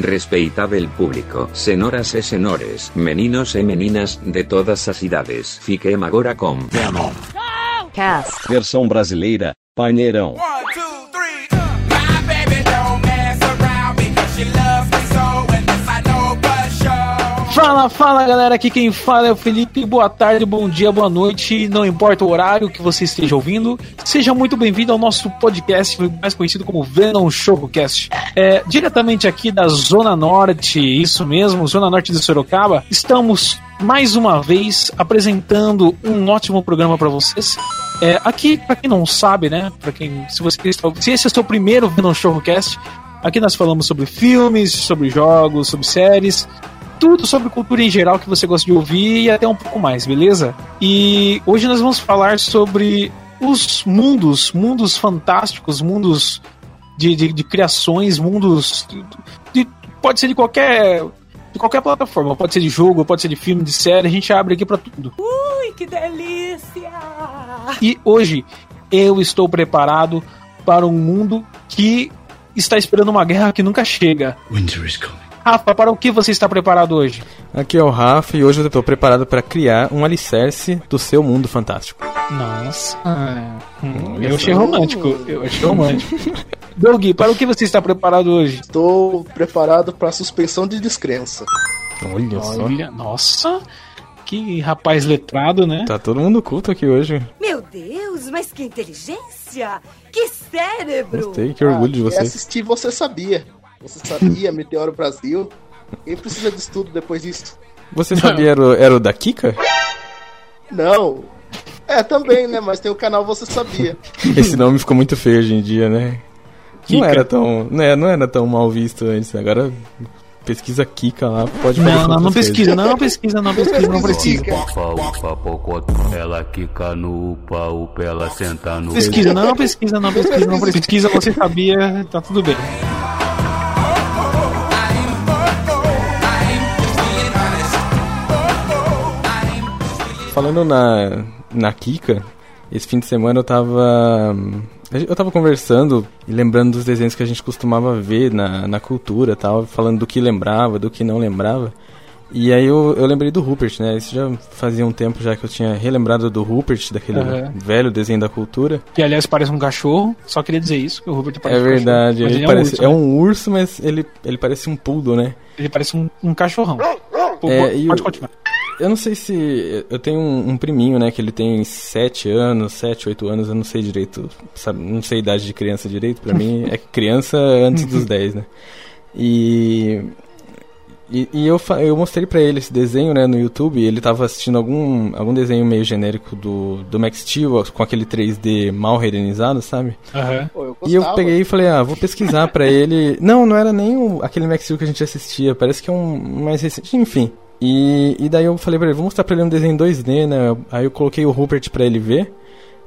Respeitável público, senoras e senores, meninos e meninas, de todas as idades. Fiquem agora com Venom. Cast. Versão brasileira, Paineirão. Fala, fala galera, aqui quem fala é o Felipe. Boa tarde, bom dia, boa noite, não importa o horário que você esteja ouvindo. Seja muito bem-vindo ao nosso podcast, mais conhecido como Venom Showcast. É, diretamente aqui da Zona Norte, isso mesmo, Zona Norte de Sorocaba. Estamos mais uma vez apresentando um ótimo programa para vocês. É, aqui, para quem não sabe, né, para quem se você se esse é o seu primeiro Venom Showcast, aqui nós falamos sobre filmes, sobre jogos, sobre séries, tudo sobre cultura em geral que você gosta de ouvir e até um pouco mais, beleza? E hoje nós vamos falar sobre os mundos, mundos fantásticos, mundos de, de, de criações, mundos. De, pode ser de qualquer. De qualquer plataforma, pode ser de jogo, pode ser de filme, de série, a gente abre aqui pra tudo. Ui, que delícia! E hoje eu estou preparado para um mundo que está esperando uma guerra que nunca chega. Winter is coming. Rafa, para o que você está preparado hoje? Aqui é o Rafa e hoje eu estou preparado para criar um alicerce do seu mundo fantástico. Nossa. Hum, eu achei romântico. Eu achei romântico. Doug, para o que você está preparado hoje? Estou preparado para suspensão de descrença. Olha só. Olha, nossa. Que rapaz letrado, né? Tá todo mundo culto aqui hoje. Meu Deus, mas que inteligência! Que cérebro! Gostei, que orgulho de E você. assistir Você Sabia. Você Sabia, Meteoro Brasil. Quem precisa de estudo depois disso? Você sabia era o, era o da Kika? Não. É, também, né? Mas tem o canal Você Sabia. Esse nome ficou muito feio hoje em dia, né? Não Kika. era tão, não era, não era tão mal visto antes. Agora pesquisa Kika lá, pode Não, fazer não, não quantas pesquisa, não pesquisa, não pesquisa, não precisa. Upa, upa, pocotó. Ela quica no upa, upa, ela senta no Pesquisa, não pesquisa, não pesquisa, não pesquisa, você sabia, tá tudo bem. Falando na, na Kika, esse fim de semana eu tava. Eu tava conversando e lembrando dos desenhos que a gente costumava ver na, na cultura e tal, falando do que lembrava, do que não lembrava. E aí eu, eu lembrei do Rupert, né? Isso já fazia um tempo já que eu tinha relembrado do Rupert, daquele Aham. velho desenho da cultura. Que aliás parece um cachorro, só queria dizer isso, que o Robert É parece um verdade, cachorro. Mas ele é um parece, urso, é né? um urso, mas ele, ele parece um poodle, né? Ele parece um, um cachorrão. Pô, É, e pode o- continuar. Eu não sei se. Eu tenho um, um priminho, né? Que ele tem 7 anos, 7, 8 anos, eu não sei direito. Sabe, não sei a idade de criança direito. Pra mim é criança antes dos 10, né? E. E, e eu, eu mostrei pra ele esse desenho, né, no YouTube. Ele tava assistindo algum, algum desenho meio genérico do, do Max Steel, com aquele 3D mal renderizado, sabe? Pô, eu E eu peguei e falei, ah, vou pesquisar pra ele. Não, não era nem o, aquele Max Steel que a gente assistia, parece que é um mais recente, enfim. E, e daí eu falei pra ele, vou mostrar pra ele um desenho em 2D, né? Aí eu coloquei o Rupert pra ele ver.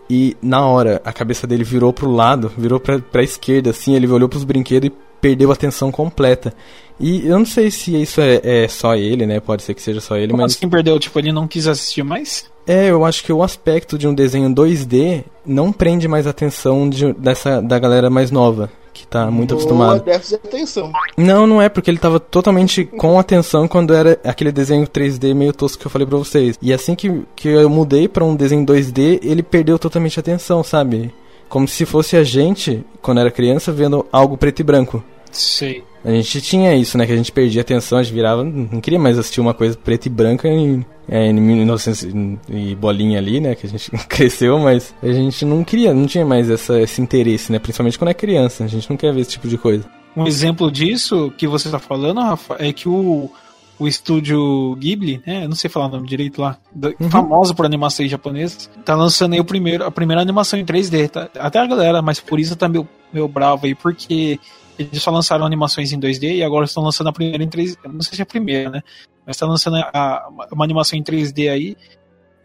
E na hora, a cabeça dele virou pro lado, virou pra, pra esquerda, assim, ele olhou pros brinquedos e perdeu a atenção completa. E eu não sei se isso é, é só ele, né? Pode ser que seja só ele, Como mas. assim perdeu? Tipo, ele não quis assistir mais? É, eu acho que o aspecto de um desenho 2D não prende mais a atenção de- dessa, da galera mais nova, que tá muito Boa, acostumada. déficit de atenção. Não, não é, porque ele tava totalmente com atenção quando era aquele desenho 3D meio tosco que eu falei pra vocês. E assim que, que eu mudei pra um desenho 2D, ele perdeu totalmente a atenção, sabe? Como se fosse a gente, quando era criança, vendo algo preto e branco. Sei. A gente tinha isso, né? Que a gente perdia a atenção, a gente virava. Não queria mais assistir uma coisa preta e branca em, é, em 1900 e bolinha ali, né? Que a gente cresceu, mas a gente não queria, não tinha mais essa, esse interesse, né? Principalmente quando é criança, a gente não quer ver esse tipo de coisa. Um exemplo disso que você tá falando, Rafa, é que o, o estúdio Ghibli, né? Não sei falar o nome direito lá, do- famoso por animações japonesas, tá lançando aí o primeiro, a primeira animação em 3D, tá? Até a galera mais purista tá meio, meio brava aí, porque eles só lançaram animações em 2D e agora estão lançando a primeira em 3D. Eu Não sei se é a primeira, né? Mas tá lançando a- a- uma animação em 3D aí.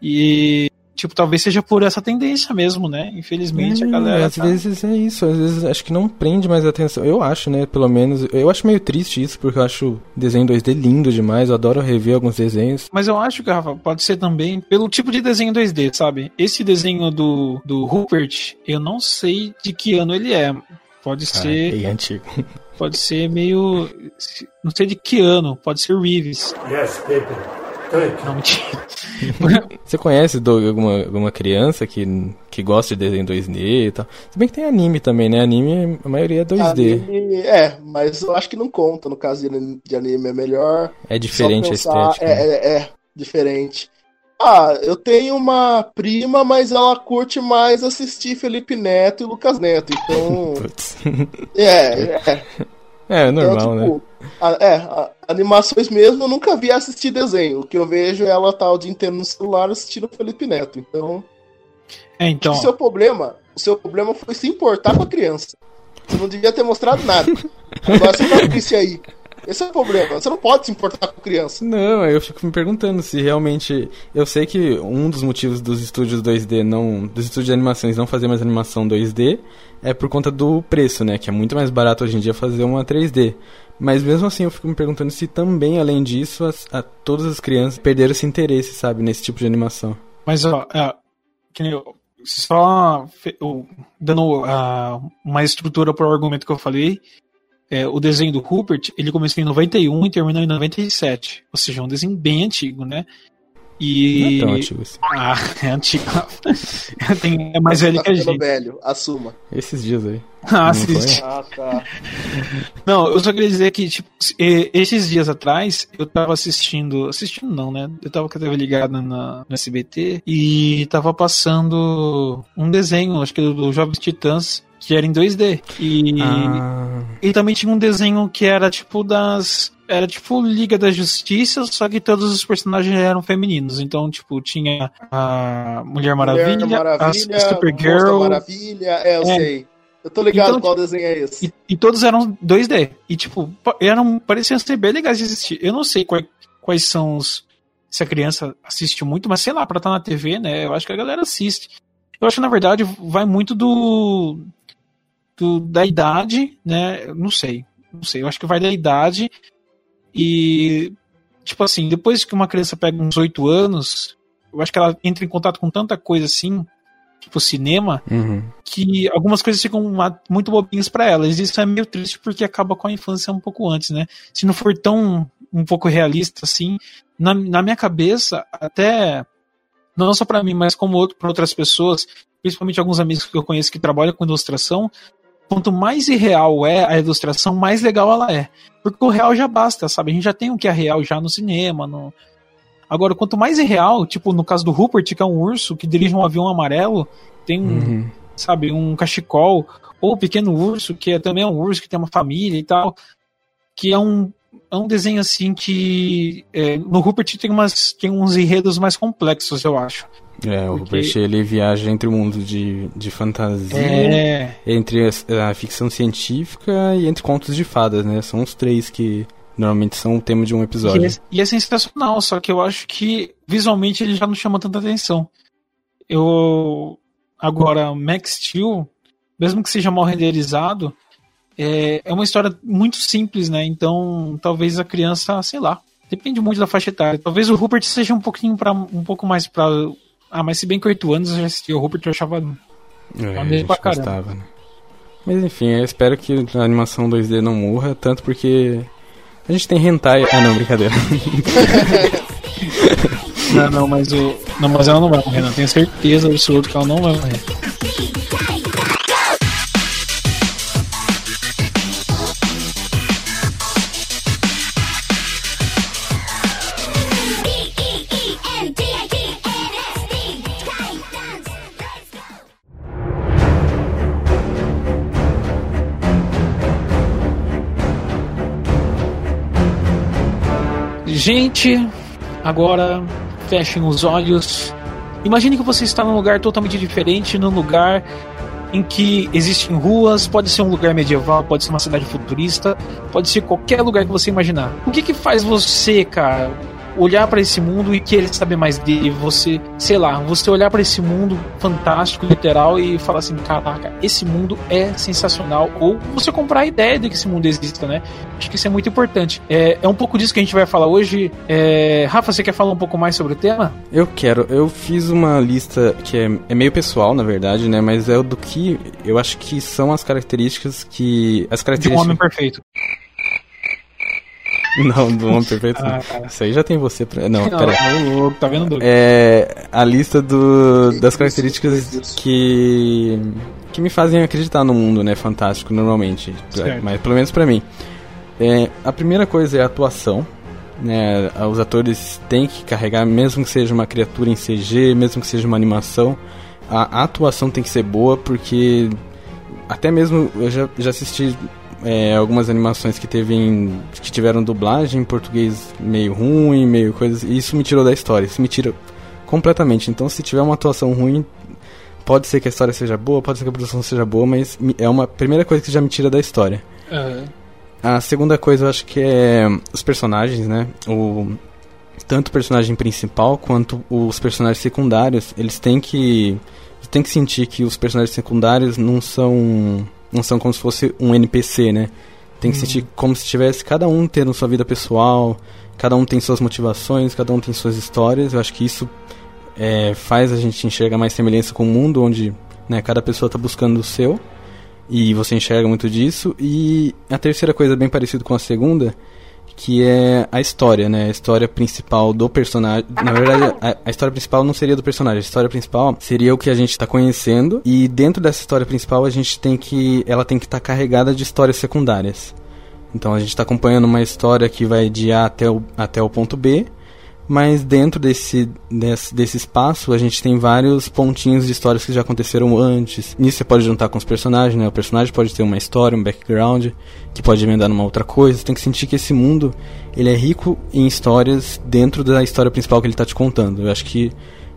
E, tipo, talvez seja por essa tendência mesmo, né? Infelizmente a É, galera. às tá- vezes é isso, às vezes acho que não prende mais a atenção. Eu acho, né, pelo menos. Eu acho meio triste isso, porque eu acho o desenho 2D lindo demais. Eu adoro rever alguns desenhos. Mas eu acho que, Rafa, pode ser também pelo tipo de desenho 2D, sabe? Esse desenho do, do Rupert, eu não sei de que ano ele é. Pode ser. Ah, é antigo. pode ser meio. Não sei de que ano, pode ser Reeves. Yes, mentira. Você conhece Doug, alguma, alguma criança que, que gosta de desenho 2D e tal? Se bem que tem anime também, né? Anime, a maioria é 2D. Anime, é, mas eu acho que não conta. No caso de anime- é melhor. É diferente a pensar- estética. né? É, é, é, diferente. Ah, eu tenho uma prima, mas ela curte mais assistir Felipe Neto e Lucas Neto. Então, Putz. é, é. É, normal, então, né? tipo, a- é, a- animações mesmo eu nunca vi assistir desenho. O que eu vejo é ela tá o dia inteiro no celular assistindo Felipe Neto. Então, É, então. o seu problema, o seu problema foi se importar com a criança. Você não devia ter mostrado nada. Agora você tá triste aí. Esse é o problema. Você não pode se importar com criança. Não, eu fico me perguntando se realmente. Eu sei que um dos motivos dos estúdios 2D não. Dos estúdios de animações não fazer mais animação 2D é por conta do preço, né? Que é muito mais barato hoje em dia fazer uma 3D. Mas mesmo assim eu fico me perguntando se também, além disso, as, a, todas as crianças perderam esse interesse, sabe, nesse tipo de animação. Mas, ó, é, que nem eu- só fe- eu- dando ah, uma estrutura para o argumento que eu falei, é, o desenho do Rupert, ele começou em 91 e terminou em 97. Ou seja, é um desenho bem antigo, né? E. Não é tão antigo assim. Ah, é antigo. Tem- é mais velho Tá que a gente. velho, assuma. Esses dias aí. Ah, Não assiste. Ah, tá. Não, eu só queria dizer que, tipo, e- esses dias atrás, eu tava assistindo. Assistindo não, né? Eu tava com a TV ligada na, no SBT e tava passando um desenho, acho que do Jovens Titãs, que era em 2D. E, Ah, e também tinha um desenho que era tipo das. Era tipo Liga da Justiça, só que todos os personagens eram femininos. Então, tipo, tinha a Mulher Maravilha, Mulher a Maravilha, Monstro Supergirl. Maravilha, é, eu É. sei. Eu tô ligado Então, qual desenho é esse. E, e todos eram 2D. E, tipo, eram, pareciam ser bem legais de assistir. Eu não sei quais, quais são os. Se a criança assiste muito, mas sei lá, pra estar na TV, né? Eu acho que a galera assiste. Eu acho que, na verdade, vai muito do. Do da idade, né? Não sei. Não sei. Eu acho que vai da idade. E. Tipo assim, depois que uma criança pega uns 8 anos, eu acho que ela entra em contato com tanta coisa assim, tipo cinema, uhum. que algumas coisas ficam muito bobinhas pra elas. Isso é meio triste porque acaba com a infância um pouco antes, né? Se não for tão um pouco realista assim, na, na minha cabeça, até não só pra mim, mas como outro, para outras pessoas, principalmente alguns amigos que eu conheço que trabalham com ilustração, quanto mais irreal é a ilustração, mais legal ela é. Porque o real já basta, sabe? A gente já tem o que é real já no cinema, no... Agora, quanto mais irreal, tipo no caso do Rupert, que é um urso que dirige um avião amarelo, tem um, Uhum. sabe, um cachecol, ou o pequeno urso, que é também um urso que tem uma família e tal, que é um, é um desenho assim que é, no Rupert tem, umas, tem uns enredos mais complexos, eu acho. É, o Porque- Rupert ele viaja entre o mundo de, de fantasia, É, entre a, a ficção científica e entre contos de fadas, né? São os três que normalmente são o tema de um e episódio. é, e é sensacional, só que eu acho que visualmente ele já não chama tanta atenção. Eu agora Max Steel, mesmo que seja mal renderizado, é, é uma história muito simples, né? Então, talvez a criança, sei lá, depende muito da faixa etária. Talvez o Rupert seja um pouquinho para um pouco mais para ah, mas se bem que 8 anos eu já assisti o Rupert eu achava É, pra caramba. gostava, né? Mas enfim, eu espero que a animação 2D não morra, tanto porque a gente tem hentai... Ah não, brincadeira. Não, não, mas o não, mas ela não vai morrer, não. Tenho certeza absoluta que ela não vai morrer. Gente, agora fechem os olhos. Imagine que você está num lugar totalmente diferente, num lugar em que existem ruas, pode ser um lugar medieval, pode ser uma cidade futurista, pode ser qualquer lugar que você imaginar. O que que faz você, cara, olhar pra esse mundo e querer saber mais dele, você, sei lá, você olhar pra esse mundo fantástico, literal e falar assim, caraca, esse mundo é sensacional, ou você comprar a ideia de que esse mundo exista, né? Acho que isso é muito importante. É, é um pouco disso que a gente vai falar hoje. É, Rafa, você quer falar um pouco mais sobre o tema? Eu quero. Eu fiz uma lista que é, é meio pessoal, na verdade, né? Mas é o do que eu acho que são as características que. As De um características. homem perfeito. Não, do homem perfeito. Ah. Isso aí já tem você pra. Não, pera. Não, louco, tá vendo, Doug? É a lista do, das características que que me fazem acreditar no mundo, né? Fantástico, normalmente. Certo. Mas pelo menos pra mim. É, a primeira coisa é a atuação. Né? Os atores têm que carregar, mesmo que seja uma criatura em CG, mesmo que seja uma animação, a, a atuação tem que ser boa, porque até mesmo eu já, já assisti é, algumas animações que teve em- que tiveram dublagem em português meio ruim, meio coisa, e isso me tirou da história, isso me tira completamente. Então, se tiver uma atuação ruim, pode ser que a história seja boa, pode ser que a produção seja boa, mas é uma primeira coisa que já me tira da história. Aham. A segunda coisa eu acho que é os personagens, né? O tanto o personagem principal quanto os personagens secundários, eles têm que tem que sentir que os personagens secundários não são não são como se fosse um NPC, né? Tem que sentir como se tivesse cada um tendo sua vida pessoal, cada um tem suas motivações, cada um tem suas histórias. Eu acho que isso é, faz a gente enxergar mais semelhança com o mundo onde né, cada pessoa está buscando o seu e você enxerga muito disso. E a terceira coisa, bem parecida com a segunda, que é a história, né? A história principal do personagem. Na verdade, a, a história principal não seria do personagem. A história principal seria o que a gente está conhecendo. E dentro dessa história principal, a gente tem que. Ela tem que estar carregada de histórias secundárias. Então a gente está acompanhando uma história que vai de A até o, até o ponto B. Mas dentro desse, desse, desse espaço, a gente tem vários pontinhos de histórias que já aconteceram antes. Nisso você pode juntar com os personagens, né? O personagem pode ter uma história, um background, que pode emendar numa outra coisa. Você tem que sentir que esse mundo, ele é rico em histórias dentro da história principal que ele está te contando. Eu acho que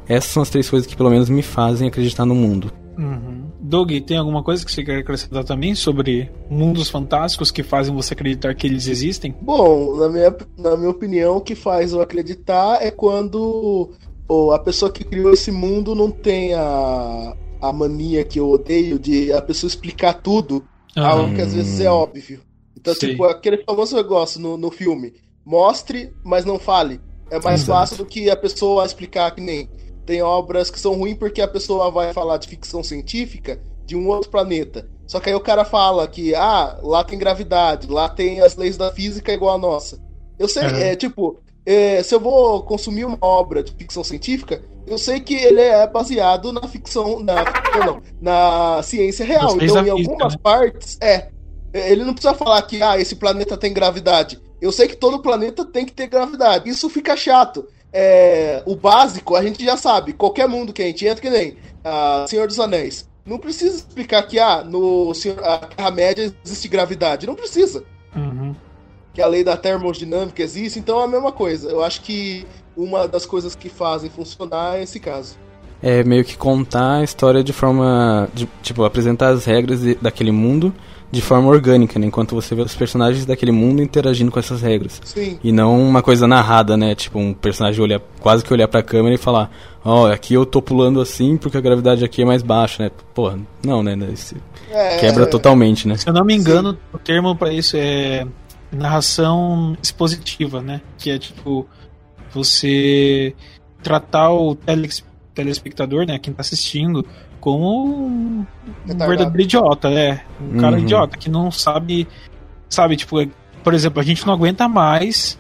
essas são as três coisas que pelo menos me fazem acreditar no mundo. Uhum. Doug, tem alguma coisa que você quer acrescentar também sobre mundos fantásticos que fazem você acreditar que eles existem? Bom, na minha, na minha opinião, o que faz eu acreditar é quando ou, a pessoa que criou esse mundo não tem a, a mania que eu odeio de a pessoa explicar tudo, algo que às vezes é óbvio. Então, Sei. tipo, aquele famoso negócio no, no filme: mostre, mas não fale. É mais Exato. fácil do que a pessoa explicar que nem. Tem obras que são ruins porque a pessoa vai falar de ficção científica de um outro planeta. Só que aí o cara fala que, ah, lá tem gravidade, lá tem as leis da física igual a nossa. Eu sei, Uhum. é tipo, é, se eu vou consumir uma obra de ficção científica, eu sei que ele é baseado na ficção, na, não, na ciência real. Então, em física, algumas né? partes, é. Ele não precisa falar que, ah, esse planeta tem gravidade. Eu sei que todo planeta tem que ter gravidade. Isso fica chato. É, o básico a gente já sabe. Qualquer mundo que a gente entra, que nem ah, Senhor dos Anéis. Não precisa explicar que ah, no Senhor- a Terra-média existe gravidade. Não precisa. Uhum. Que a lei da termodinâmica existe. Então é a mesma coisa. Eu acho que uma das coisas que fazem funcionar é esse caso. É meio que contar a história de forma. de, tipo, apresentar as regras de- daquele mundo de forma orgânica, né? Enquanto você vê os personagens daquele mundo interagindo com essas regras. Sim. E não uma coisa narrada, né? Tipo, um personagem olhar, quase que olhar pra câmera e falar: Ó, aqui eu tô pulando assim porque a gravidade aqui é mais baixa, né? Porra, não, né? Esse- É, Quebra totalmente, né? Se eu não me engano, o termo pra isso é narração expositiva, né? Que é tipo você tratar o teles- telespectador, né, quem tá assistindo, como um, Retardado. verdadeiro idiota, é, um cara Uhum. idiota que não sabe, sabe, tipo, é- por exemplo, a gente não aguenta mais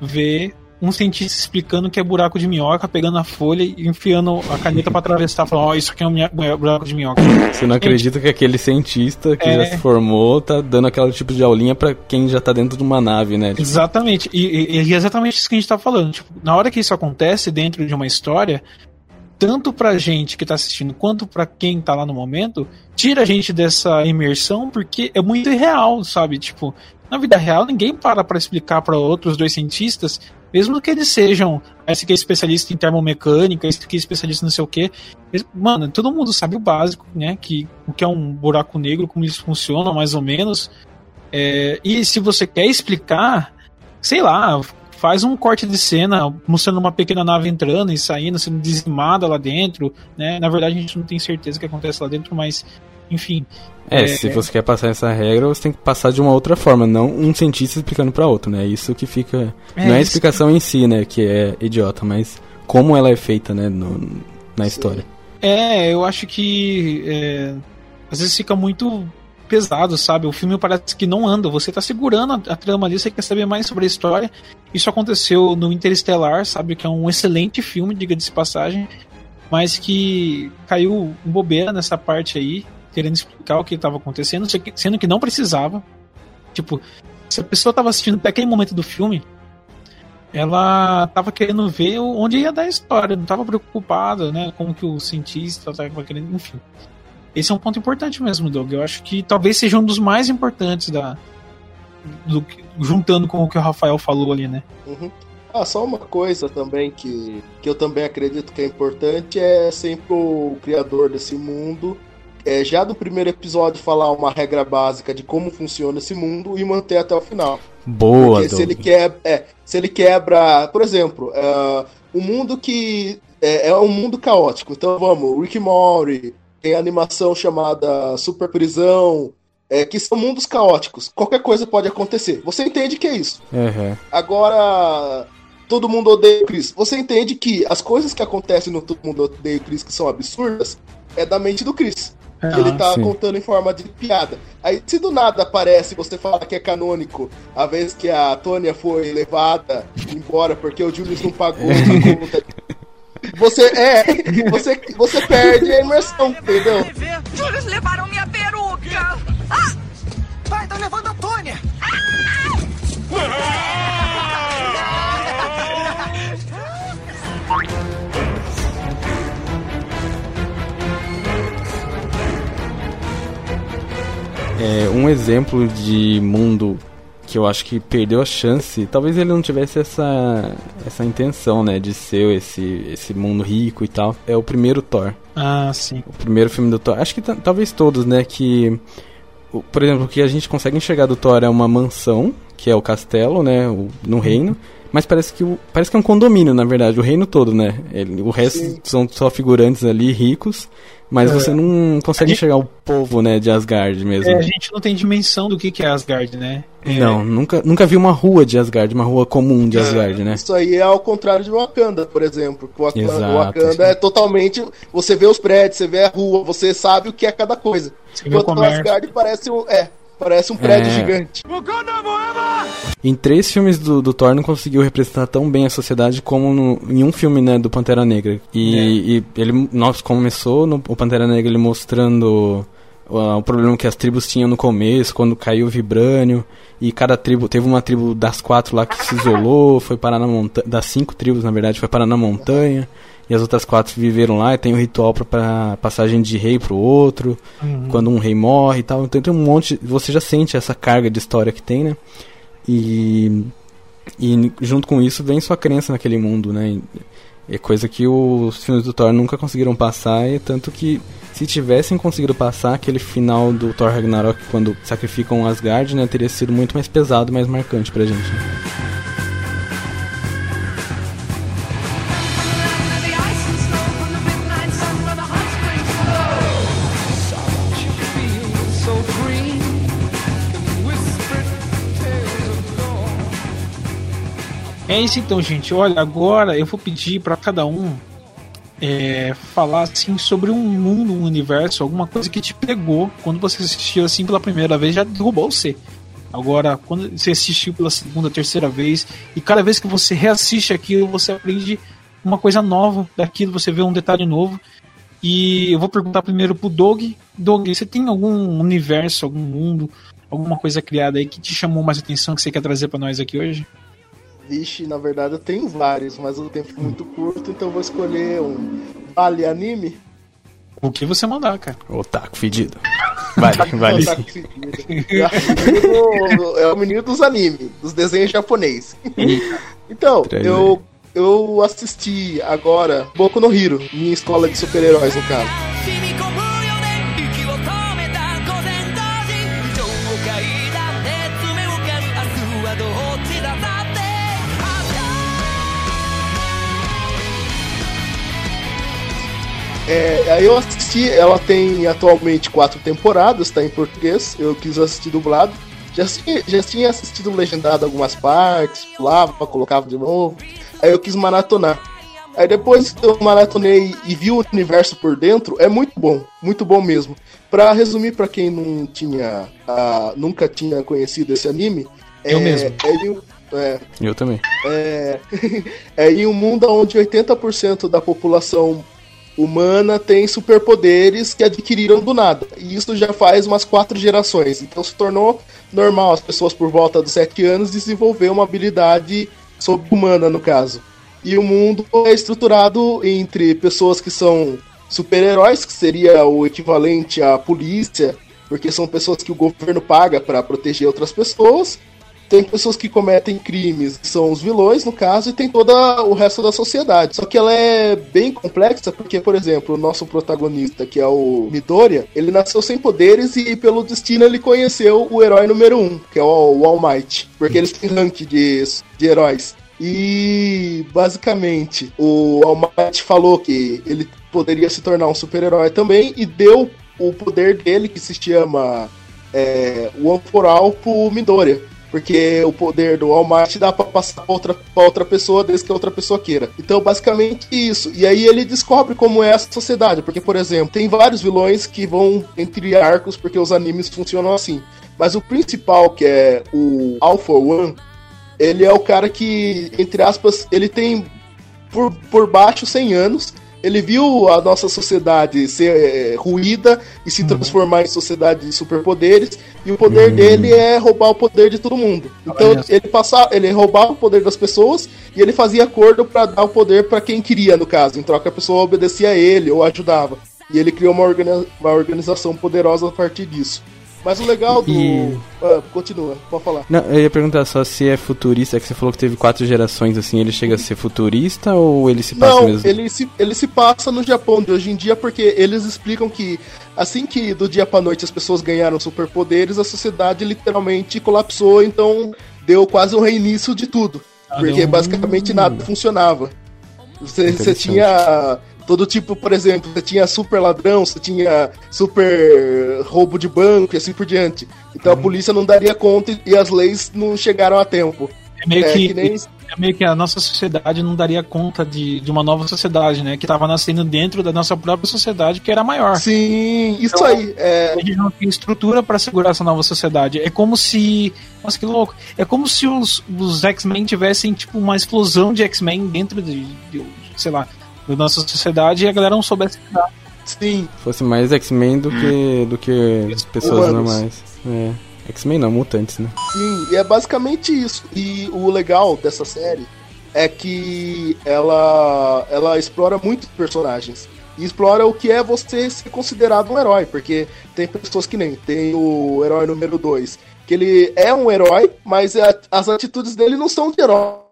ver um cientista explicando que é buraco de minhoca, pegando a folha e enfiando a caneta pra atravessar, falando, ó, isso aqui é um é buraco de minhoca. Você não acredita que aquele cientista que É. já se formou tá dando aquele tipo de aulinha pra quem já tá dentro de uma nave, né? Tipo, Exatamente. E, e- e é exatamente isso que a gente tá falando. Tipo, na hora que isso acontece dentro de uma história, tanto pra gente que tá assistindo quanto pra quem tá lá no momento, tira a gente dessa imersão porque é muito irreal, sabe? Tipo, na vida real ninguém para pra explicar pra outros dois cientistas, mesmo que eles sejam esse que é especialista em termomecânica, esse que é especialista não sei o quê. Mano, todo mundo sabe o básico, né? Que o que é um buraco negro, como eles funcionam, mais ou menos. É, e se você quer explicar, sei lá, faz um corte de cena mostrando uma pequena nave entrando e saindo, sendo dizimada lá dentro, né? Na verdade a gente não tem certeza o que acontece lá dentro, mas enfim. É, se você quer passar essa regra, você tem que passar de uma outra forma, não um cientista explicando para outro, né? Isso que fica. É, não é a explicação em si, né? Que é idiota, mas como ela é feita, né? no- na história. É, eu acho que é, às vezes fica muito pesado, sabe? O filme parece que não anda. Você tá segurando a, a trama ali, você quer saber mais sobre a história. Isso aconteceu no Interestelar, sabe? Que é um excelente filme, diga-se passagem, mas que caiu bobeira nessa parte aí, querendo explicar o que estava acontecendo, sendo que não precisava. Tipo, se a pessoa tava assistindo até aquele momento do filme, ela tava querendo ver onde ia dar a história, não tava preocupada, né, com o que o cientista tava querendo, enfim. Esse é um ponto importante mesmo, Doug. Eu acho que talvez seja um dos mais importantes da do juntando com o que o Rafael falou ali, né? Uhum. Ah, só uma coisa também que, que eu também acredito que é importante é sempre o criador desse mundo, é, já do primeiro episódio, falar uma regra básica de como funciona esse mundo e manter até o final. Boa, Porque se ele, Doug. quebra, é, se ele quebra, por exemplo, é, um mundo que é, é um mundo caótico. Então vamos, Rick Morty, tem a animação chamada Super Prisão, é, que são mundos caóticos. Qualquer coisa pode acontecer. Você entende que é isso. Aham. Agora, todo mundo odeia o Chris. Você entende que as coisas que acontecem no Todo Mundo Odeia o Chris, que são absurdas, é da mente do Chris. Que ele tá sim. contando em forma de piada. Aí, se do nada aparece você fala que é canônico, a vez que a Tônia foi levada embora porque o Julius não pagou a conta. Você é, você, você perde a imersão, entendeu? Július levaram minha peruca! Ah! Vai, tá levando a Tônia! É, um exemplo de mundo que eu acho que perdeu a chance, talvez ele não tivesse essa, essa intenção, né, de ser esse, esse mundo rico e tal, é o primeiro Thor. Ah, sim. O primeiro filme do Thor. Acho que ta- talvez todos, né, que... Por exemplo, o que a gente consegue enxergar do Thor é uma mansão, que é o castelo, né, o- no reino, mas parece que, o, parece que é um condomínio, na verdade, o reino todo, né, Ele- o resto Sim. são só figurantes ali, ricos, mas É. você não consegue gente- enxergar o povo, né, de Asgard mesmo. É, a gente não tem dimensão do que, que é Asgard, né? É, Não, nunca, nunca vi uma rua de Asgard, uma rua comum de Asgard, né? Isso aí é ao contrário de Wakanda, por exemplo. O Wakanda, Exato, Wakanda é totalmente. Você vê os prédios, você vê a rua, você sabe o que é cada coisa. Você Enquanto. Asgard parece um. É, parece um prédio É. gigante. Em três filmes do, do Thor não conseguiu representar tão bem a sociedade como no- em um filme, né, do Pantera Negra. E, e ele, nós começou no o Pantera Negra ele mostrando o problema que as tribos tinham no começo, quando caiu o Vibrânio, e cada tribo, teve uma tribo das quatro lá que se isolou, foi parar na montanha, das cinco tribos, na verdade, foi parar na montanha, e as outras quatro viveram lá, e tem o ritual para passagem de rei pro outro, quando um rei morre e tal, então tem um monte, você já sente essa carga de história que tem, né? E, e junto com isso vem sua crença naquele mundo, né? E- É coisa que os filmes do Thor nunca conseguiram passar, e tanto que se tivessem conseguido passar aquele final do Thor Ragnarok quando sacrificam Asgard, né, teria sido muito mais pesado, mais marcante pra gente. É isso então, gente. Olha, agora eu vou pedir pra cada um é, falar assim sobre um mundo, um universo, alguma coisa que te pegou quando você assistiu assim pela primeira vez, já derrubou você. Agora, quando você assistiu pela segunda, terceira vez, e cada vez que você reassiste aquilo, você aprende uma coisa nova daquilo, você vê um detalhe novo. E eu vou perguntar primeiro pro Doug. Doug, você tem algum universo, algum mundo, alguma coisa criada aí que te chamou mais atenção que você quer trazer pra nós aqui hoje? Vixe, na verdade eu tenho vários, mas o tempo é muito curto, então eu vou escolher um Vale Anime. O que você mandar, cara. Otaku fedido. Vale, vale sim. que fedido. É o menino- dos animes, dos desenhos japonês. Então, eu, eu assisti agora Boku no Hero, minha escola de super-heróis, no caso. É, aí eu assisti, ela tem atualmente quatro temporadas, tá em português. Eu quis assistir dublado. Já, já tinha assistido legendado algumas partes, pulava, colocava de novo. Aí eu quis maratonar. Aí depois que eu maratonei e vi o universo por dentro, é muito bom, muito bom mesmo. Pra resumir pra quem não tinha, ah, nunca tinha conhecido esse anime, Eu é, mesmo. é é, Eu também. é, é em um mundo onde 80% da população humana tem superpoderes que adquiriram do nada. E isso já faz umas quatro gerações. Então se tornou normal as pessoas por volta dos 7 anos desenvolver uma habilidade sobre-humana, no caso. E o mundo é estruturado entre pessoas que são super-heróis, que seria o equivalente à polícia, porque são pessoas que o governo paga para proteger outras pessoas. Tem pessoas que cometem crimes, que são os vilões, no caso, e tem todo o resto da sociedade. Só que ela é bem complexa, porque, por exemplo, o nosso protagonista, que é o Midoriya, ele nasceu sem poderes e, pelo destino, ele conheceu o herói número um, que é o All Might. Porque eles têm rank de, de heróis. E basicamente o All Might falou que ele poderia se tornar um super-herói também e deu o poder dele, que se chama é, One for All, pro Midoriya. Porque o poder do All dá pra passar pra outra, pra outra pessoa desde que a outra pessoa queira. Então, basicamente isso. E aí ele descobre como é essa sociedade. Porque, por exemplo, tem vários vilões que vão entre arcos, porque os animes funcionam assim. Mas o principal, que é o for One, ele é o cara que, entre aspas, ele tem por, por baixo 100 anos. Ele viu a nossa sociedade ser eh, ruída e se transformar em sociedade de superpoderes. E o poder dele é roubar o poder de todo mundo. Então Olha ele passava, ele roubava o poder das pessoas e ele fazia acordo pra dar o poder pra quem queria, no caso. Em troca a pessoa obedecia a ele ou ajudava. E ele criou uma, organi- uma organização poderosa a partir disso. Mas o legal do. E- Ah, continua, pode falar. Não, eu ia perguntar só se é futurista, é que você falou que teve quatro gerações, assim, ele chega a ser futurista ou ele se passa Não, mesmo? ele se, ele se passa no Japão de hoje em dia porque eles explicam que assim que do dia pra noite as pessoas ganharam superpoderes, a sociedade literalmente colapsou, então deu quase um reinício de tudo. porque deu um- basicamente nada funcionava. Você, você tinha todo tipo, por exemplo, você tinha super ladrão, você tinha super roubo de banco e assim por diante. Então Uhum. a polícia não daria conta e as leis não chegaram a tempo. É meio, É, que, que nem- é meio que a nossa sociedade não daria conta de, de uma nova sociedade, né? Que tava nascendo dentro da nossa própria sociedade, que era maior. Sim, isso Então, aí. É, A gente não tem estrutura para segurar essa nova sociedade. É como se. Nossa, que louco. É como se os, os X-Men tivessem, tipo, uma explosão de X-Men dentro de, de, sei lá, da nossa sociedade e a galera não soubesse lidar. sim, Fosse mais X-Men do que, do que pessoas Humanos. normais. É. X-Men não, mutantes, né? Sim, e é basicamente isso. E o legal dessa série é que ela, ela explora muitos personagens. E explora o que é você ser considerado um herói, porque tem pessoas que nem. Tem o herói número 2, que ele é um herói, mas a- as atitudes dele não são de herói.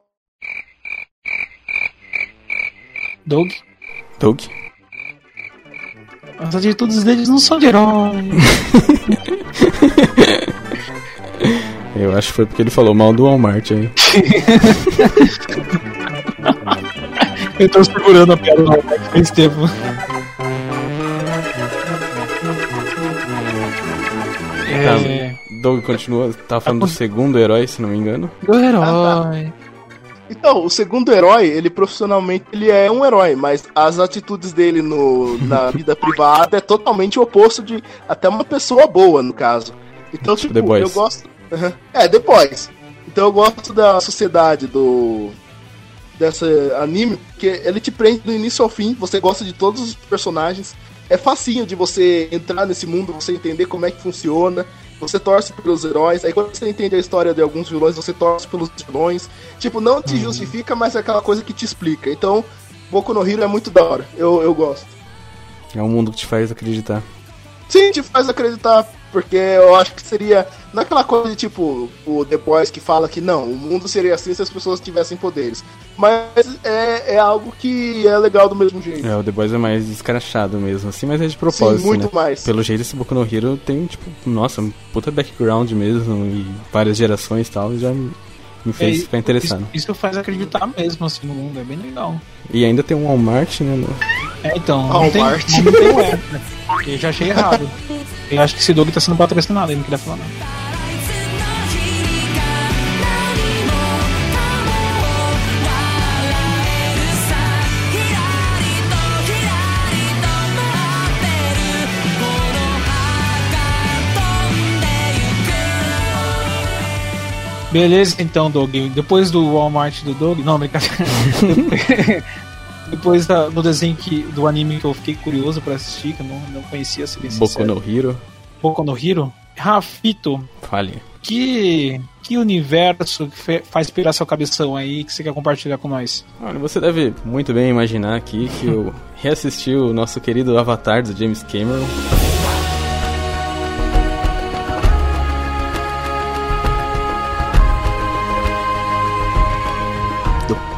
Doug, Doug? as atitudes deles não são de herói. Eu acho que foi porque ele falou mal do Walmart aí. Eu tô segurando a piada no faz tempo. É. Doug continua, tava falando do segundo herói, se não me engano. Do herói. Então, o segundo herói, ele profissionalmente ele é um herói, mas as atitudes dele no, na vida privada é totalmente o oposto de até uma pessoa boa, no caso. Então, Tipo tipo, The Boys. eu gosto. Aham. É, depois. Então eu gosto da sociedade do. dessa anime, porque ele te prende do início ao fim, você gosta de todos os personagens. É facinho de você entrar nesse mundo, você entender como é que funciona. Você torce pelos heróis, aí quando você entende a história de alguns vilões, você torce pelos vilões. Tipo, não te justifica, mas é aquela coisa que te explica. Então, Boku no Hero é muito da hora. Eu, eu gosto. É um mundo que te faz acreditar. Sim, te faz acreditar, porque eu acho que seria. Não é aquela coisa de tipo o The Boys que fala que não, o mundo seria assim se as pessoas tivessem poderes. Mas é, é algo que é legal do mesmo jeito. É, o The Boys é mais escrachado mesmo, assim, mas é de propósito, Sim, muito né? mais. Pelo jeito, esse Boku no Hero tem, tipo, nossa, um puta background mesmo, e várias gerações e tal, e já me fez É, ficar interessado. Isso, isso faz acreditar mesmo assim no mundo, é bem legal. E ainda tem um Walmart, né? no- É, então, não tem, Walmart. não tem app, né? Eu já achei errado. Eu acho que esse Doug tá sendo patrocinado, ele não queria falar nada. Beleza, então, Doug. Depois do Walmart do Doug. Não, brincadeira. Depois da- do desenho que, do anime que eu fiquei curioso pra assistir, que eu não, não conhecia, se bem Boku sincero. no Hero. Boku no Hero. Rafito, Fale. que, que universo que fe- faz pirar seu cabeção aí que você quer compartilhar com nós? Olha, você deve muito bem imaginar aqui que eu reassisti o nosso querido Avatar do James Cameron.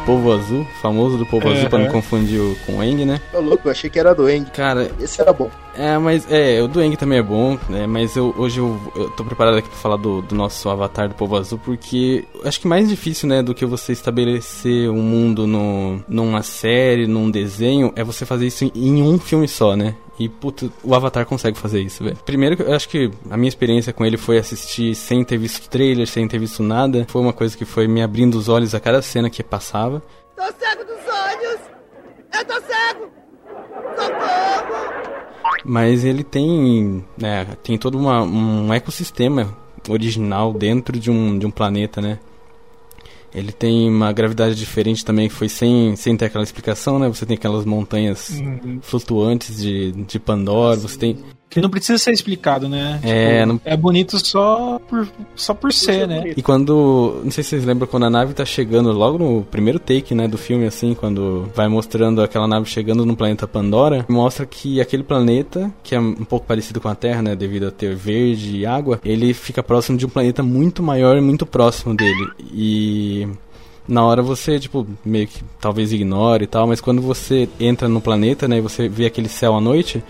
Povo Azul, famoso do Povo Azul, pra não confundir o- com o Eng, né? Tô louco, eu achei que era do Eng. Cara, Esse era bom. É, mas é, o do Eng também é bom, né? Mas eu, hoje eu, eu tô preparado aqui pra falar do, do nosso avatar do Povo Azul, porque eu acho que mais difícil, né, do que você estabelecer um mundo no, numa série, num desenho, é você fazer isso em, em um filme só, né? E, puta, o Avatar consegue fazer isso, velho. Primeiro, eu acho que a minha experiência com ele foi assistir sem ter visto trailer, sem ter visto nada. Foi uma coisa que foi me abrindo os olhos a cada cena que passava. Tô cego dos olhos! Eu tô cego! Socorro! Mas ele tem, né, tem todo uma, um ecossistema original dentro de um, de um planeta, né? Ele tem uma gravidade diferente também, que foi sem, sem ter aquela explicação, né? Você tem aquelas montanhas flutuantes de, de Pandora, você tem... Que não precisa ser explicado, né? É, não- é bonito só por, só por ser, né? E quando, não sei se vocês lembram, quando a nave tá chegando, logo no primeiro take, né, do filme, assim, quando vai mostrando aquela nave chegando no planeta Pandora, mostra que aquele planeta, que é um pouco parecido com a Terra, né, devido a ter verde e água, ele fica próximo de um planeta muito maior e muito próximo dele. E na hora você, tipo, meio que talvez ignore e tal, mas quando você entra no planeta, né, e você vê aquele céu à noite,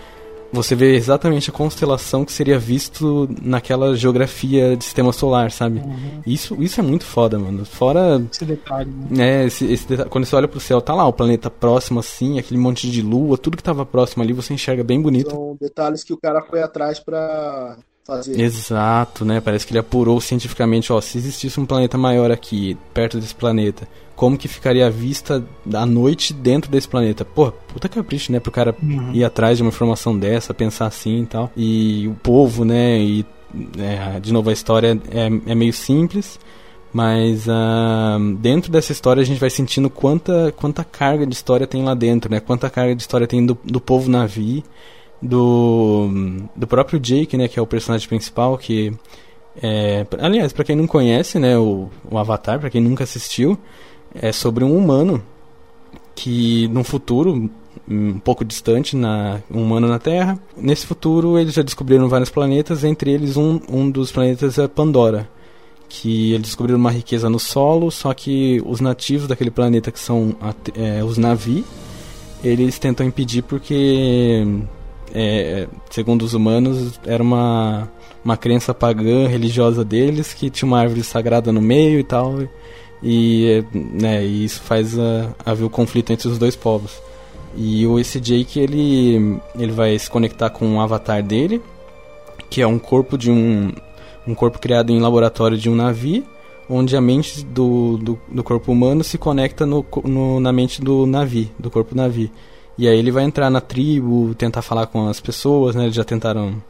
você vê exatamente a constelação que seria visto naquela geografia de sistema solar, sabe? Isso, isso é muito foda, mano. Fora. Esse detalhe. né? É, esse, esse deta- quando você olha pro céu, tá lá o planeta próximo assim, aquele monte de lua, tudo que tava próximo ali, você enxerga bem bonito. São detalhes que o cara foi atrás pra fazer. Exato, né? Parece que ele apurou cientificamente, ó, se existisse um planeta maior aqui, perto desse planeta, como que ficaria a vista da noite dentro desse planeta? Pô, puta capricho, né? Pro cara ir atrás de uma informação dessa, pensar assim e tal. E o povo, né? E, é, de novo, a história é, é meio simples. Mas ah, dentro dessa história a gente vai sentindo quanta, quanta carga de história tem lá dentro, né? Quanta carga de história tem do, do povo Navi, do, do próprio Jake, né? Que é o personagem principal, que... É, aliás, pra quem não conhece, né, o, o Avatar, pra quem nunca assistiu, é sobre um humano que num futuro um pouco distante, na, um humano na Terra, nesse futuro eles já descobriram vários planetas, entre eles um, um dos planetas é Pandora, que eles descobriram uma riqueza no solo, só que os nativos daquele planeta que são é, os Navi, eles tentam impedir porque é, segundo os humanos, era uma, uma crença pagã religiosa deles que tinha uma árvore sagrada no meio e tal. E, né, e isso faz a, haver o conflito entre os dois povos. E o esse Jake ele, ele vai se conectar com um avatar dele, que é um corpo de um, um corpo criado em laboratório de um navio, onde a mente do, do, do corpo humano se conecta no, no, na mente do navio, do corpo navio. E aí ele vai entrar na tribo, tentar falar com as pessoas, né? Eles já tentaram.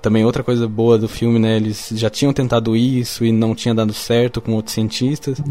Também outra coisa boa do filme, né? Eles já tinham tentado isso e não tinha dado certo com outros cientistas.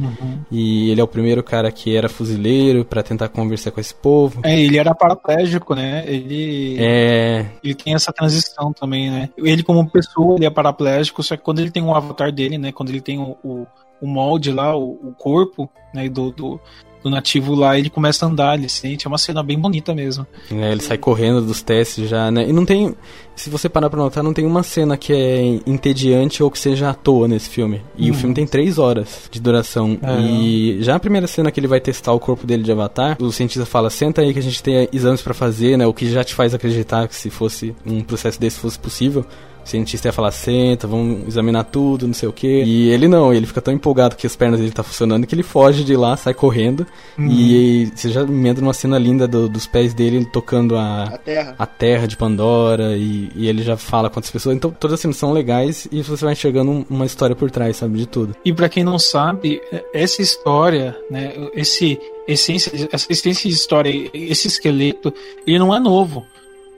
E ele é o primeiro cara que era fuzileiro pra tentar conversar com esse povo. É, ele era paraplégico, né? Ele, É. ele tem essa transição também, né? Ele, como pessoa, ele é paraplégico, só que quando ele tem um avatar dele, né? Quando ele tem o, o, o molde lá, o, o corpo né, do, do, do nativo lá, ele começa a andar, ele sente. É uma cena bem bonita mesmo. né, ele sai correndo dos testes já, né? E não tem. Se você parar pra notar, não tem uma cena que é entediante ou que seja à toa nesse filme. E o filme tem três horas de duração. É. E já a primeira cena que ele vai testar o corpo dele de avatar, o cientista fala: senta aí que a gente tem exames pra fazer, né? O que já te faz acreditar que se fosse um processo desse fosse possível. O cientista ia falar, senta, vamos examinar tudo, não sei o que. E ele não, ele fica tão empolgado que as pernas dele tá funcionando que ele foge de lá, sai correndo. Uhum. E você já emenda numa cena linda do- dos pés dele tocando a, A Terra. a terra de Pandora e, e ele já fala com outras pessoas. Então todas as cenas são legais e você vai enxergando um- uma história por trás, sabe, de tudo. E pra quem não sabe, essa história, né, esse essência, essa essência de história, esse esqueleto, ele não é novo,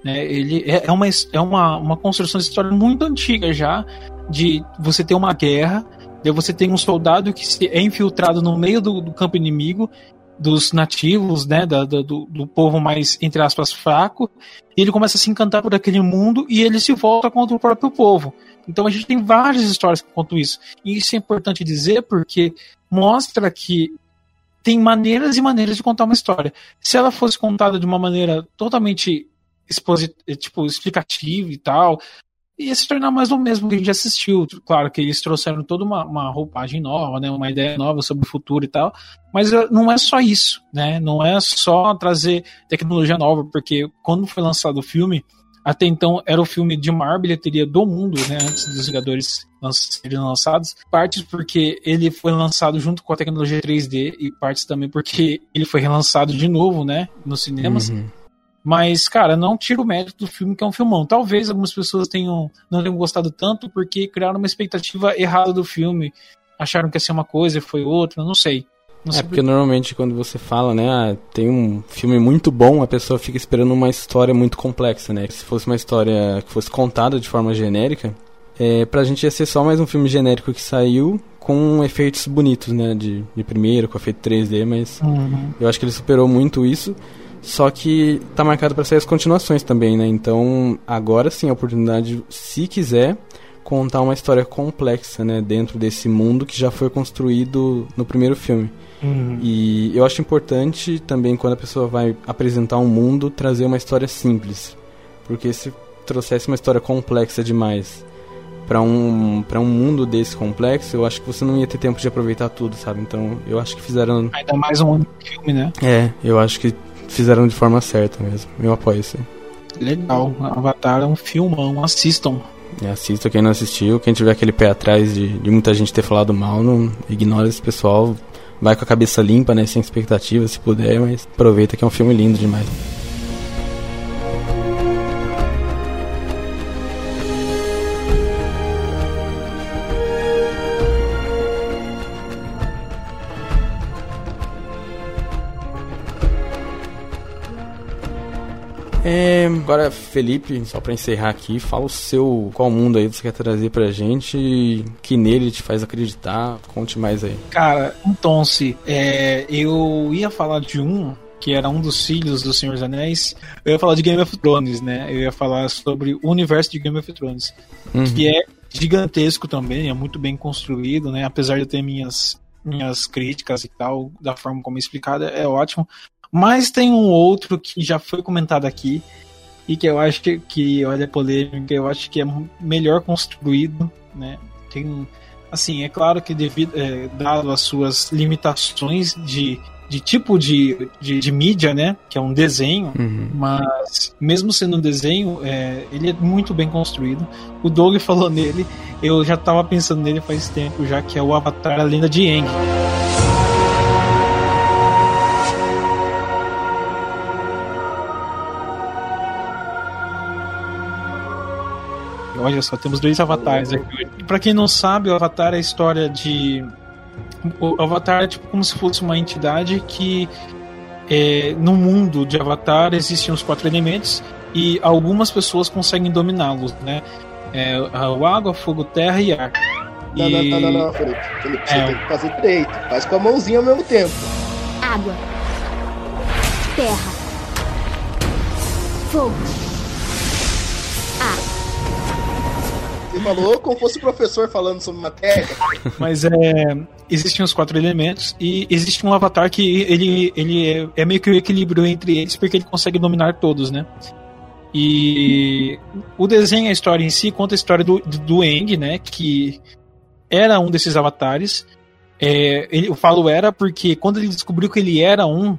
né? Ele é, é uma é uma, uma construção de história muito antiga já, de você ter uma guerra, você tem um soldado que é infiltrado no meio do, do campo inimigo dos nativos, né, da- da- do, do povo mais entre aspas fraco, e ele começa a se encantar por aquele mundo e ele se volta contra o próprio povo. Então a gente tem várias histórias que contam isso. E isso é importante dizer porque mostra que tem maneiras e maneiras de contar uma história. Se ela fosse contada de uma maneira totalmente tipo, explicativa e tal, ia se tornar mais do mesmo que a gente assistiu. Claro que eles trouxeram toda uma, uma roupagem nova, né, uma ideia nova sobre o futuro e tal, mas eh, não é só isso, né? Não é só trazer tecnologia nova, porque quando foi lançado o filme, até então era o filme de maior bilheteria do mundo, né? Antes dos Vingadores serem lançados. Partes porque ele foi lançado junto com a tecnologia 3D e partes também porque ele foi relançado de novo, né? Nos cinemas. Uhum. Mas, cara, não tira o mérito do filme, que é um filmão. Talvez algumas pessoas tenham, não tenham gostado tanto porque criaram uma expectativa errada do filme. Acharam que ia ser uma coisa e foi outra, não sei. Não É sei porque normalmente quando você fala, né, ah, tem um filme muito bom, a pessoa fica esperando uma história muito complexa, né? Se fosse uma história que fosse contada de forma genérica, é, pra gente ia ser só mais um filme genérico que saiu com efeitos bonitos, né, de, de primeiro, com efeito 3D, mas Uhum. eu acho que ele superou muito isso. Só que tá marcado pra sair as continuações também, né? Então, agora sim a oportunidade, se quiser, contar uma história complexa, né, dentro desse mundo que já foi construído no primeiro filme. Uhum. E eu acho importante também quando a pessoa vai apresentar um mundo trazer uma história simples, porque se trouxesse uma história complexa demais para um para um mundo desse complexo, eu acho que você não ia ter tempo de aproveitar tudo, sabe? Então, eu acho que fizeram Ainda mais um filme, né? é, eu acho que fizeram de forma certa mesmo. Eu apoio isso. Legal. Avatar é um filmão, assistam. E assista quem não assistiu, quem tiver aquele pé atrás de, de muita gente ter falado mal, não ignora esse pessoal. Vai com a cabeça limpa, né? Sem expectativa, se puder, mas aproveita que é um filme lindo demais. É, agora, Felipe, só pra encerrar aqui, fala o seu. Qual mundo aí você quer trazer pra gente que nele te faz acreditar? Conte mais aí. Cara, então se é, eu ia falar de um que era um dos filhos do Senhor dos Anéis, eu ia falar de Game of Thrones, né? Eu ia falar sobre o universo de Game of Thrones, Uhum. que é gigantesco também, é muito bem construído, né? Apesar de eu ter minhas minhas críticas e tal, da forma como é explicada, é ótimo. Mas tem um outro que já foi comentado aqui e que eu acho que, que olha, polêmica, eu acho que é melhor construído, né? Tem assim, é claro que devido é, dado as suas limitações de, de tipo de, de, de mídia, né? Que é um desenho, Uhum. mas mesmo sendo um desenho, é, ele é muito bem construído. O Doug falou nele, eu já tava pensando nele faz tempo já, que é o Avatar A Lenda de Aang. Olha só, temos dois avatares aqui. Pra quem não sabe, o Avatar é a história de. O Avatar é tipo como se fosse uma entidade que. É, no mundo de Avatar existem os quatro elementos e algumas pessoas conseguem dominá-los, né? É, o água, fogo, terra e ar. Não, E- não, não, não, não, Felipe. Felipe, você É. tem que fazer direito. Faz com a mãozinha ao mesmo tempo. Água. Terra. Fogo. Falou como fosse o professor falando sobre matéria. Mas é, existem os quatro elementos e existe um avatar que ele, ele é, é meio que o equilíbrio entre eles porque ele consegue dominar todos, né? E o desenho, a história em si, conta a história do, do, do Aang, né? Que era um desses avatares. É, ele, eu falo era porque quando ele descobriu que ele era um,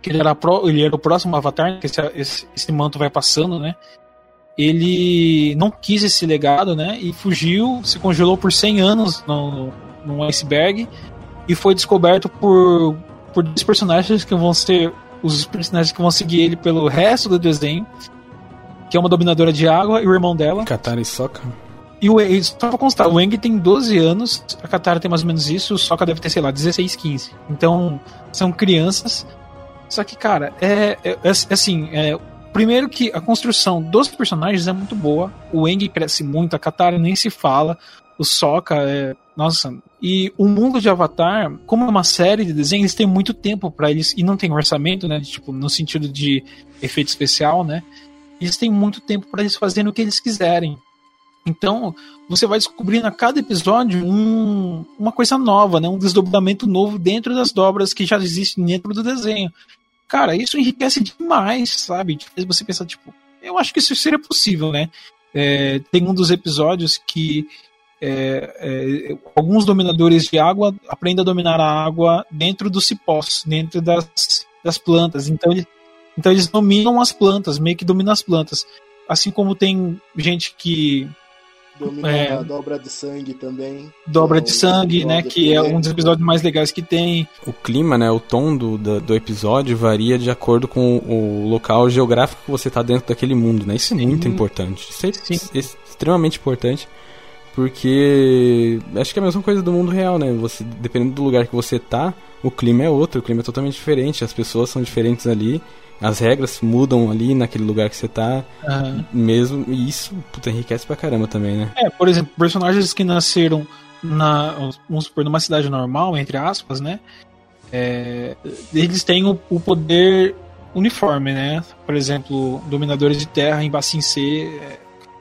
que ele era, pro, ele era o próximo avatar, que esse, esse, esse manto vai passando, né? Ele não quis esse legado, né? E fugiu, se congelou por 100 anos no, num iceberg e foi descoberto por, por dois personagens que vão ser os personagens que vão seguir ele pelo resto do desenho, que é uma dominadora de água e o irmão dela. Katara e Sokka. E o e só pra constar, o Eng tem 12 anos, a Katara tem mais ou menos isso, o Sokka deve ter, sei lá, 16, 15. Então, são crianças. Só que, cara, é, é, é assim, é, primeiro que a construção dos personagens é muito boa. O Eng cresce muito, a Katara nem se fala. O Sokka é. Nossa. E o mundo de Avatar, como é uma série de desenhos, eles têm muito tempo para eles. E não tem orçamento, né? Tipo, no sentido de efeito especial, né? Eles têm muito tempo para eles fazerem o que eles quiserem. Então, você vai descobrindo a cada episódio um, uma coisa nova, né? um desdobramento novo dentro das dobras que já existem dentro do desenho. Cara, isso enriquece demais, sabe? Você pensar, tipo, eu acho que isso seria possível, né? É, tem um dos episódios que é, é, alguns dominadores de água aprendem a dominar a água dentro dos cipós, dentro das, das plantas. Então, ele, então eles dominam as plantas, meio que dominam as plantas. Assim como tem gente que Domina É. a dobra de sangue também. dobra É de sangue, né? Que é um dos episódios mais legais que tem. O clima, né, o tom do, do, do episódio varia de acordo com o local geográfico que você tá dentro daquele mundo, né? Isso é muito importante. Isso é Sim. ex- extremamente importante. Porque acho que é a mesma coisa do mundo real, né? Você, dependendo do lugar que você tá, o clima é outro, o clima é totalmente diferente, as pessoas são diferentes ali, as regras mudam ali naquele lugar que você tá, Aham. mesmo, e isso puta, enriquece pra caramba também, né? É, por exemplo, personagens que nasceram na, vamos supor, numa cidade normal, entre aspas, né? É, eles têm o, o poder uniforme, né? Por exemplo, dominadores de terra em Bassin C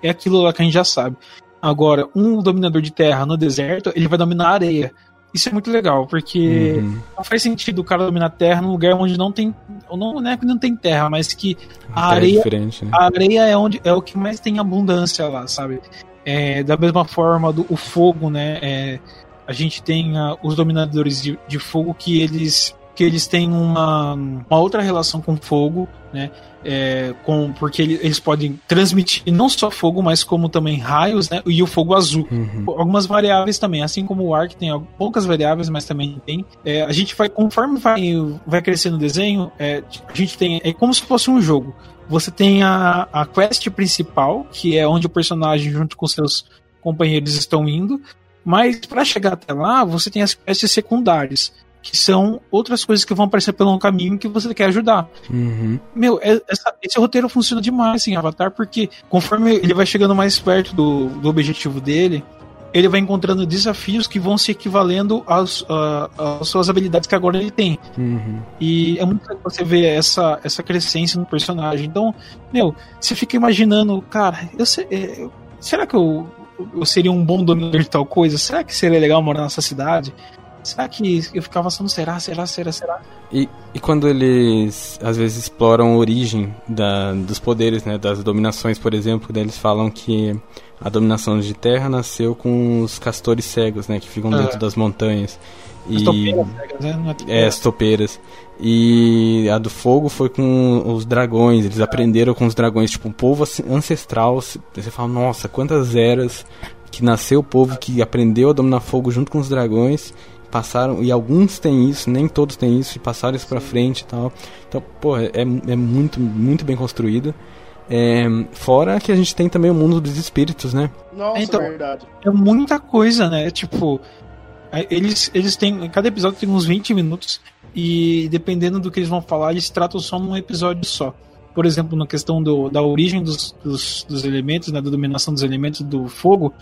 é, é aquilo lá que a gente já sabe. Agora, um dominador de terra no deserto, ele vai dominar a areia. Isso é muito legal, porque Uhum. não faz sentido o cara dominar a terra num lugar onde não tem. Não, não é que não tem terra, mas que a Até é areia diferente, né? a areia é onde é o que mais tem abundância lá, sabe? É, da mesma forma do o fogo, né? é, a gente tem ah, os dominadores de, de fogo que eles que eles têm uma, uma outra relação com fogo, né? É, com, porque ele- eles podem transmitir não só fogo, mas como também raios, né? E o fogo azul. Uhum. Algumas variáveis também, assim como o ar, que tem poucas variáveis, mas também tem. É, a gente vai, conforme vai, vai crescendo o desenho, é, a gente tem. É como se fosse um jogo. Você tem a, a quest principal, que é onde o personagem, junto com seus companheiros, estão indo. Mas para chegar até lá, você tem as quests secundárias, que são outras coisas que vão aparecer pelo caminho que você quer ajudar. Uhum. Meu, é- essa- esse roteiro funciona demais em Avatar, porque conforme ele vai chegando mais perto do, do objetivo dele, ele vai encontrando desafios que vão se equivalendo às, às suas habilidades que agora ele tem. Uhum. E é muito legal você ver essa, essa crescência no personagem. Então, meu, você fica imaginando, cara, eu é, eu- será que eu, eu seria um bom dominador de tal coisa? Será que seria legal morar nessa cidade? Será que eu ficava pensando, será, será, será, será? E, e quando eles às vezes exploram a origem da, dos poderes, né, das dominações, por exemplo, eles falam que a dominação de terra nasceu com os castores cegos, né, que ficam dentro das montanhas. As E topeiras né? Não é, as topeiras. E a do fogo foi com os dragões, eles aprenderam com os dragões, tipo, um povo ancestral. Você fala, nossa, quantas eras que nasceu o povo que aprendeu a dominar fogo junto com os dragões passaram, e alguns têm isso, nem todos têm isso, e passaram isso pra frente e tal. Então, pô, é, é muito, muito bem construído. É, fora que a gente tem também o mundo dos espíritos, né? Nossa, Então, verdade. é muita coisa, né? Tipo, é, eles, eles têm. Cada episódio tem uns 20 minutos. E dependendo do que eles vão falar, eles tratam só num episódio só. Por exemplo, na questão do, da origem dos, dos, dos elementos, né, da dominação dos elementos do fogo,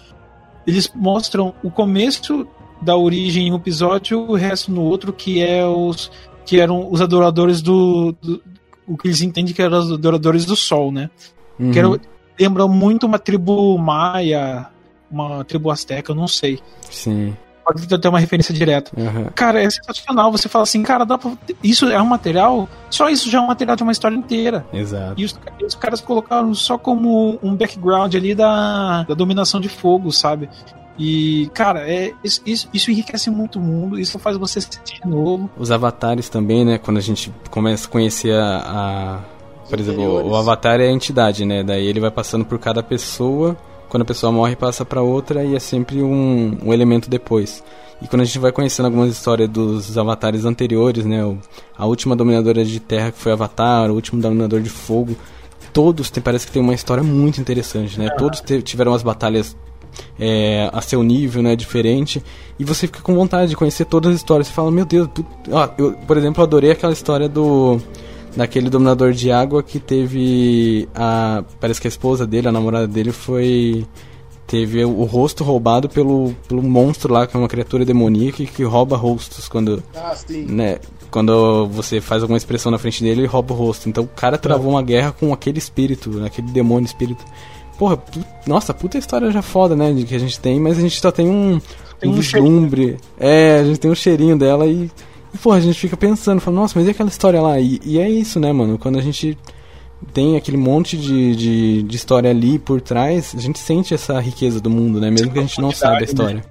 eles mostram o começo da origem em um episódio, o resto no outro, que é os que eram os adoradores do, do o que eles entendem que eram os adoradores do sol, né? Uhum. Que era, lembra muito uma tribo maia, uma tribo asteca, eu não sei. Sim. Pode ter uma referência direta. aham. Cara, é sensacional. Você fala assim, cara, dá pra... isso é um material. Só isso já é um material de uma história inteira. Exato. E os, e os caras colocaram só como um background ali da, da dominação de fogo, sabe? E, cara, é, isso, isso, enriquece muito o mundo, isso faz você se sentir de novo. Os avatares também, né? Quando a gente começa a conhecer a, a- Por exemplo, o- Avatar é a entidade, né? Daí ele vai passando por cada pessoa. Quando a pessoa morre, passa pra outra e é sempre um, um elemento depois. E quando a gente vai conhecendo algumas histórias dos avatares anteriores, né? o- a última dominadora de terra que foi Avatar, o último dominador de fogo. Todos tem, parece que tem uma história muito interessante, né? Todos te- tiveram as batalhas é, a seu nível, né, diferente, e você fica com vontade de conhecer todas as histórias. Você fala, meu Deus, put- ó, eu, por exemplo, adorei aquela história do daquele dominador de água que teve a parece que a esposa dele, a namorada dele foi teve o rosto roubado pelo, pelo monstro lá, que é uma criatura demoníaca que rouba rostos quando Ah, sim. né, quando você faz alguma expressão na frente dele, ele rouba o rosto. Então o cara travou uma guerra com aquele espírito, aquele demônio espírito. Porra, nossa, puta história já foda, né, de que a gente tem, mas a gente só tem um, Tem um um vislumbre. É, a gente tem um cheirinho dela e, e porra, a gente fica pensando, fala, nossa, mas e aquela história lá? E, e é isso, né, mano, quando a gente tem aquele monte de, de, de história ali por trás, a gente sente essa riqueza do mundo, né, mesmo que a gente não saiba a história.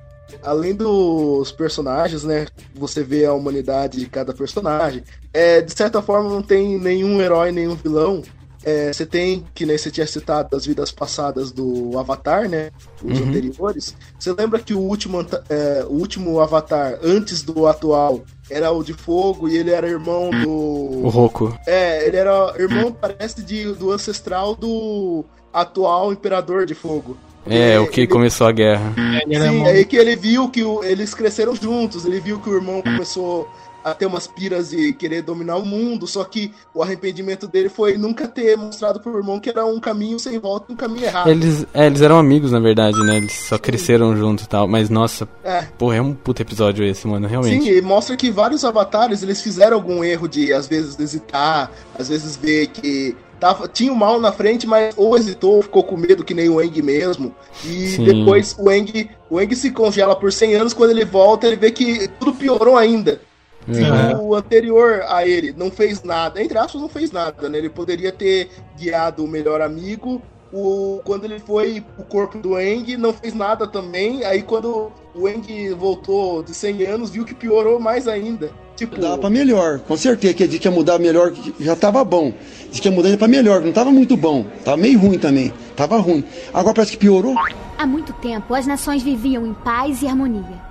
Além dos personagens, né? Você vê a humanidade de cada personagem. É, de certa forma, não tem nenhum herói, nenhum vilão. É, você tem, que nem você tinha citado, as vidas passadas do Avatar, né? Os Uhum. anteriores. Você lembra que o último, é, o último Avatar, antes do atual, era o de fogo e ele era irmão do. O Roku. É, ele era irmão, parece, de, do ancestral do atual Imperador de Fogo. É, o que ele- começou a guerra. Era Sim, aí que ele viu que o- eles cresceram juntos, ele viu que o irmão começou a ter umas piras de querer dominar o mundo, só que o arrependimento dele foi nunca ter mostrado pro irmão que era um caminho sem volta e um caminho errado. Eles, é, eles eram amigos, na verdade, né? Eles só cresceram juntos e tal. Mas, nossa, É. porra, é um puta episódio esse, mano, realmente. Sim, e mostra que vários avatares eles fizeram algum erro de às vezes hesitar, às vezes ver que tava, tinha o mal na frente, mas ou hesitou, ou ficou com medo, que nem o Eng mesmo. E Sim. depois o Eng, o Eng se congela por 100 anos, quando ele volta, ele vê que tudo piorou ainda. Uhum. O anterior a ele não fez nada, entre aspas, não fez nada, né? Ele poderia ter guiado o melhor amigo. O, quando ele foi o corpo do Eng, não fez nada também. Aí quando o Eng voltou de 100 anos, viu que piorou mais ainda. Tipo, Dava pra melhor, com certeza que ele disse que ia mudar melhor, já tava bom. Disse que ia mudar pra melhor, não tava muito bom. Tava meio ruim também, tava ruim. Agora parece que piorou. Há muito tempo, as nações viviam em paz e harmonia.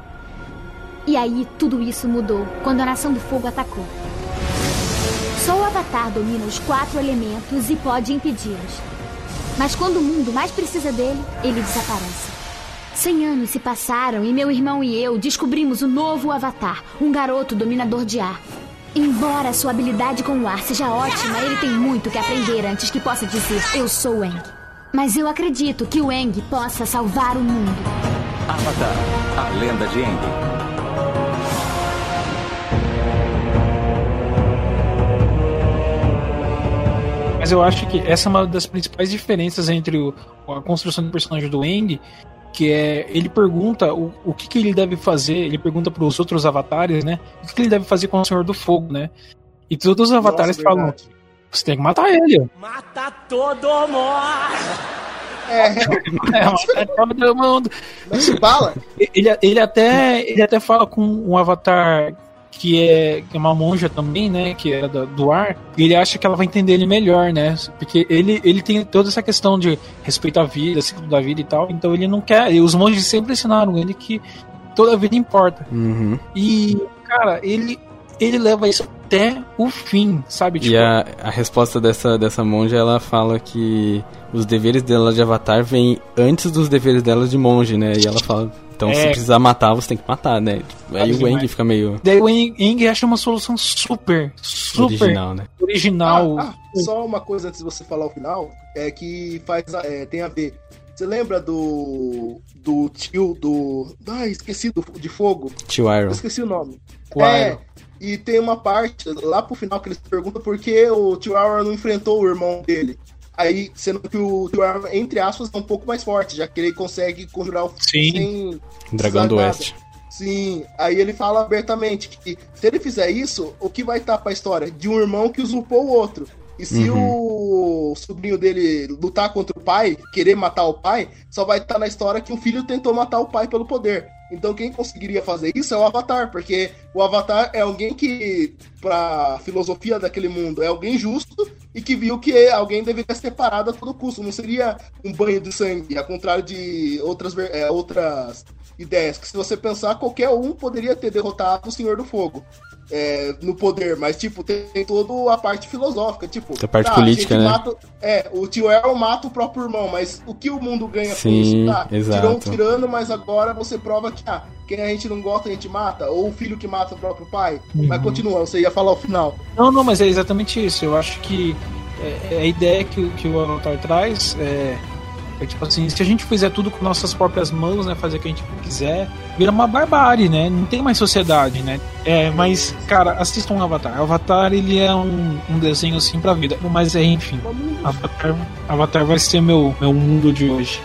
E aí, tudo isso mudou quando a Nação do Fogo atacou. Só o Avatar domina os quatro elementos e pode impedi-los. Mas quando o mundo mais precisa dele, ele desaparece. Cem anos se passaram e meu irmão e eu descobrimos o novo Avatar, um garoto dominador de ar. Embora sua habilidade com o ar seja ótima, ele tem muito que aprender antes que possa dizer eu sou o Eng. Mas eu acredito que o Eng possa salvar o mundo. Avatar, a lenda de Aang. Mas eu acho que essa é uma das principais diferenças entre o- a construção do personagem do Eng, que é ele pergunta o, o que, que ele deve fazer, ele pergunta para os outros avatares, né? O que, que ele deve fazer com o Senhor do Fogo, né? E todos os avatares Nossa, falam: verdade. você tem que matar ele. Mata todo mundo! É, É, todo mundo. mas bala. Ele, ele, até, ele até fala com um avatar que é, que é uma monja também, né? Que era do, do ar. E ele acha que ela vai entender ele melhor, né? Porque ele, ele tem toda essa questão de respeitar a vida, ciclo da vida e tal. Então ele não quer. E os monges sempre ensinaram ele que toda vida importa. Uhum. E, cara, ele, ele leva isso até o fim, sabe? Tipo, E a, a resposta dessa, dessa monja, ela fala que os deveres dela de avatar vêm antes dos deveres dela de monge, né? E ela fala, então se É. precisar matar, você tem que matar, né? Aí o demais. Wang fica meio Daí o Eng Eng acha uma solução super, super original, né? original. Ah, ah, só uma coisa antes de você falar o final, é que faz, é, tem a ver. Você lembra do do tio do, ah, esqueci do de fogo. Tio Eu Iron. esqueci o nome. O é. Iron. E tem uma parte lá pro final que eles perguntam por que o tio Aaron não enfrentou o irmão dele. Aí, sendo que o tio Aaron, entre aspas, é um pouco mais forte, já que ele consegue conjurar o Sim. sem Dragão do. Oeste. Sim, aí ele fala abertamente que se ele fizer isso, o que vai estar pra história? De um irmão que usurpou o outro. E se o sobrinho dele lutar contra o pai, querer matar o pai, só vai estar na história que um filho tentou matar o pai pelo poder. Então quem conseguiria fazer isso é o Avatar, porque o Avatar é alguém que, pra filosofia daquele mundo, é alguém justo e que viu que alguém deveria ser parado a todo custo. Não seria um banho de sangue, ao contrário de outras, é, outras ideias. Que se você pensar, qualquer um poderia ter derrotado o Senhor do Fogo. É, no poder, mas tipo, tem, tem toda a parte filosófica, tipo, A parte tá, política, gente né? mata- é, o tio El mata o próprio irmão, mas o que o mundo ganha com Sim, isso? Tá, exato. tirou um tirano, mas agora você prova que ah, quem a gente não gosta, a gente mata, ou o filho que mata o próprio pai. Mas Uhum. continua, você ia falar o final. Não, não, mas é exatamente isso. Eu acho que é, é a ideia que, o- que o Avatar traz é, é tipo assim, se a gente fizer tudo com nossas próprias mãos, né, fazer o que a gente quiser, vira uma barbárie, né? Não tem mais sociedade, né? É, mas, cara, assistam um Avatar. Avatar, ele é um, um desenho assim pra vida. Mas é, enfim, Avatar, Avatar vai ser meu, meu mundo de hoje.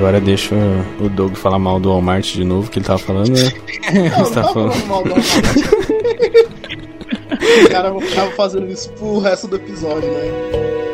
Agora deixa o Doug falar mal do Walmart de novo, que ele tava falando, né? Não, Você tá falando. falando mal do Os caras vão ficar fazendo isso pro resto do episódio, né?